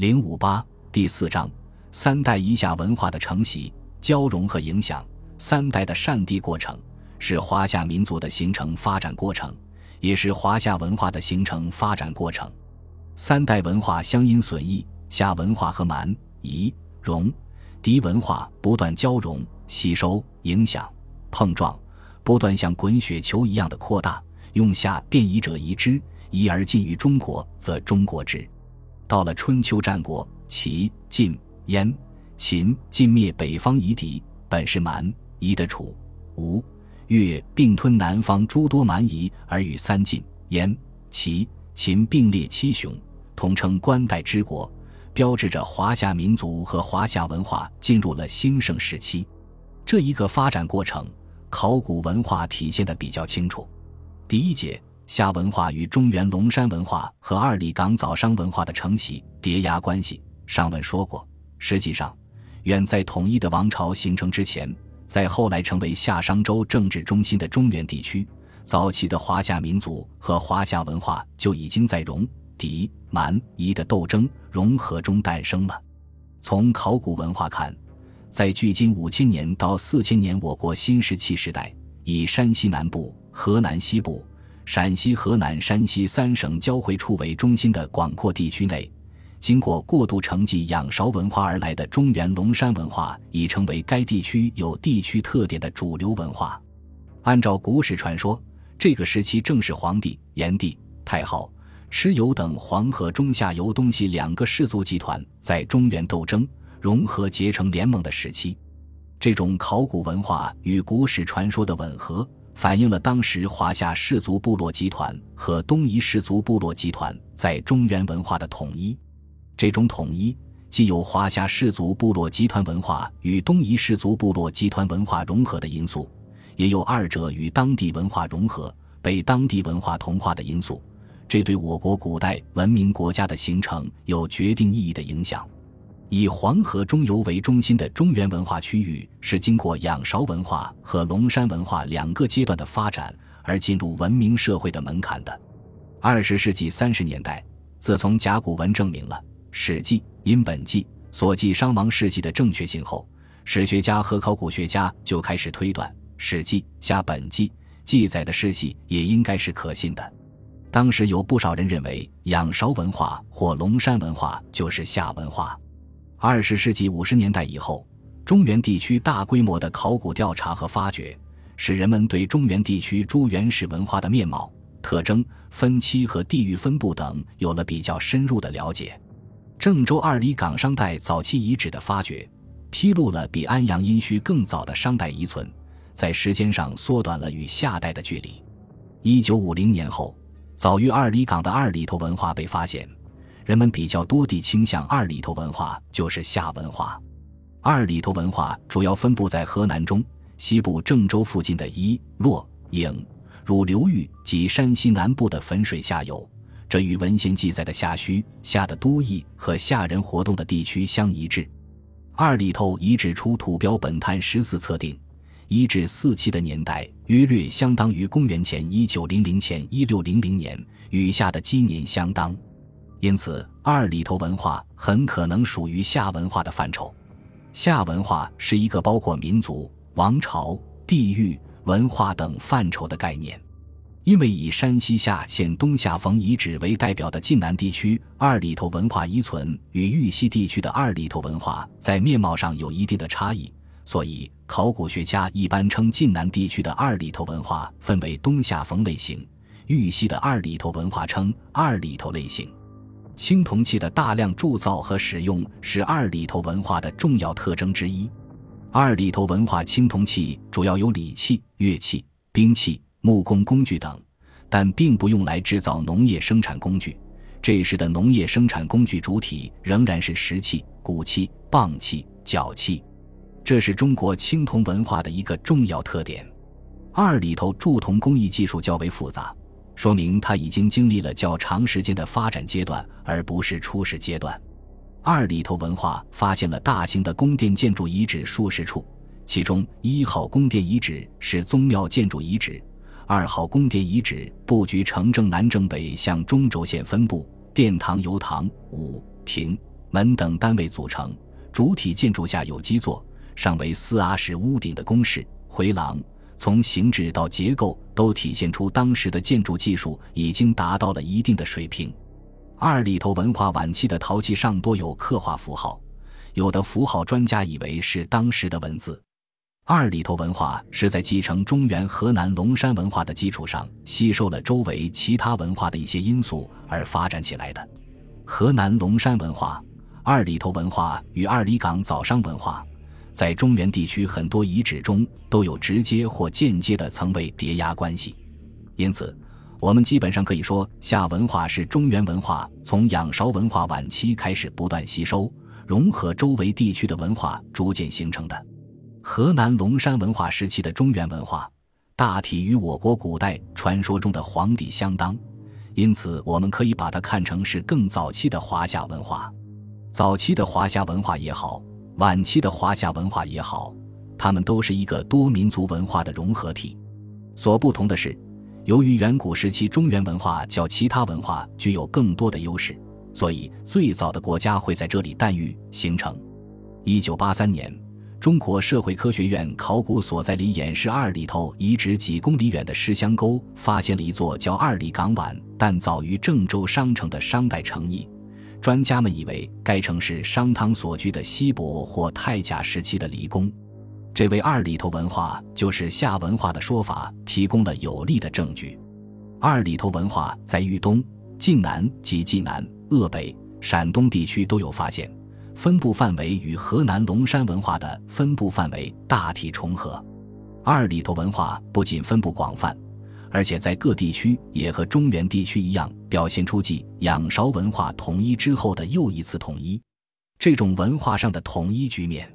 零五八第四章：三代夷夏文化的承袭、交融和影响。三代的善地过程是华夏民族的形成发展过程，也是华夏文化的形成发展过程。三代文化相因损益，夏文化和蛮、夷、戎、狄文化不断交融、吸收、影响、碰撞，不断像滚雪球一样的扩大。用夏变夷者夷之，夷而近于中国，则中国之。到了春秋战国，齐、晋、燕、秦尽灭北方夷狄，本是蛮。夷的楚、吴、越并吞南方诸多蛮夷，而与三晋、燕、齐、秦并列七雄，统称关代之国，标志着华夏民族和华夏文化进入了兴盛时期。这一个发展过程，考古文化体现的比较清楚。第一节，夏文化与中原龙山文化和二里岗早商文化的承袭叠压关系。上文说过，实际上，远在统一的王朝形成之前。在后来成为夏商周政治中心的中原地区，早期的华夏民族和华夏文化就已经在戎、狄、蛮、夷的斗争融合中诞生了。从考古文化看，在距今五千年到四千年我国新石器时代，以山西南部、河南西部、陕西、河南、山西三省交汇处为中心的广阔地区内。经过过度承继仰韶文化而来的中原龙山文化，已成为该地区有地区特点的主流文化。按照古史传说，这个时期正是黄帝、炎帝、太昊、蚩尤等黄河中下游东西两个氏族集团在中原斗争、融合结成联盟的时期。这种考古文化与古史传说的吻合，反映了当时华夏氏族部落集团和东夷氏族部落集团在中原文化的统一。这种统一既有华夏氏族部落集团文化与东夷氏族部落集团文化融合的因素，也有二者与当地文化融合、被当地文化同化的因素。这对我国古代文明国家的形成有决定意义的影响。以黄河中游为中心的中原文化区域是经过仰韶文化和龙山文化两个阶段的发展而进入文明社会的门槛的。二十世纪三十年代，自从甲骨文证明了。《史记·殷本纪》所记商王事迹的正确性后，史学家和考古学家就开始推断，《史记·夏本纪》记载的事迹也应该是可信的。当时有不少人认为，仰韶文化或龙山文化就是夏文化。二十世纪五十年代以后，中原地区大规模的考古调查和发掘，使人们对中原地区诸原始文化的面貌、特征、分期和地域分布等有了比较深入的了解。郑州二里岗商代早期遗址的发掘，披露了比安阳殷墟更早的商代遗存，在时间上缩短了与夏代的距离。一九五零年后，早于二里岗的二里头文化被发现，人们比较多地倾向二里头文化就是夏文化。二里头文化主要分布在河南中西部郑州附近的伊洛颍汝流域及山西南部的汾水下游。这与文献记载的夏墟、夏的都邑和夏人活动的地区相一致。二里头遗址出土标本碳十四测定，一至四期的年代约略相当于公元前一九零零前一六零零年，与夏的基年相当。因此，二里头文化很可能属于夏文化的范畴。夏文化是一个包括民族、王朝、地域、文化等范畴的概念。因为以山西夏县东夏冯遗址为代表的晋南地区二里头文化遗存与豫西地区的二里头文化在面貌上有一定的差异，所以考古学家一般称晋南地区的二里头文化分为东夏冯类型，豫西的二里头文化称二里头类型。青铜器的大量铸造和使用是二里头文化的重要特征之一。二里头文化青铜器主要有礼器、乐器、兵器。木工工具等，但并不用来制造农业生产工具。这时的农业生产工具主体仍然是石器、骨器、棒器、角器，这是中国青铜文化的一个重要特点。二里头铸铜工艺技术较为复杂，说明它已经经历了较长时间的发展阶段，而不是初始阶段。二里头文化发现了大型的宫殿建筑遗址数十处，其中一号宫殿遗址是宗庙建筑遗址。二号宫殿遗址布局呈正南正北向中轴线分布，殿堂由堂、武、亭、门等单位组成，主体建筑下有基座，上为四阿式屋顶的宫室、回廊，从形制到结构都体现出当时的建筑技术已经达到了一定的水平。二里头文化晚期的陶器上多有刻画符号，有的符号专家以为是当时的文字。二里头文化是在继承中原河南龙山文化的基础上，吸收了周围其他文化的一些因素而发展起来的。河南龙山文化、二里头文化与二里岗早商文化，在中原地区很多遗址中都有直接或间接的层位叠压关系，因此。我们基本上可以说，夏文化是中原文化从仰韶文化晚期开始不断吸收、融合周围地区的文化，逐渐形成的。河南龙山文化时期的中原文化，大体与我国古代传说中的黄帝相当，因此我们可以把它看成是更早期的华夏文化。早期的华夏文化也好，晚期的华夏文化也好，它们都是一个多民族文化的融合体。所不同的是。由于远古时期中原文化较其他文化具有更多的优势，所以最早的国家会在这里诞育形成。一九八三年，中国社会科学院考古所在里偃师二里头遗址几公里远的石香沟，发现了一座叫二里岗碗但早于郑州商城的商代城邑。专家们以为该城是商汤所居的西伯或太甲时期的离宫。这位二里头文化就是夏文化的说法，提供了有力的证据。二里头文化在豫东、晋南及晋南、鄂北、陕东地区都有发现，分布范围与河南龙山文化的分布范围大体重合。二里头文化不仅分布广泛，而且在各地区也和中原地区一样，表现出继仰韶文化统一之后的又一次统一。这种文化上的统一局面。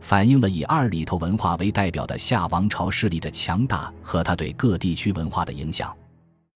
反映了以二里头文化为代表的夏王朝势力的强大和它对各地区文化的影响。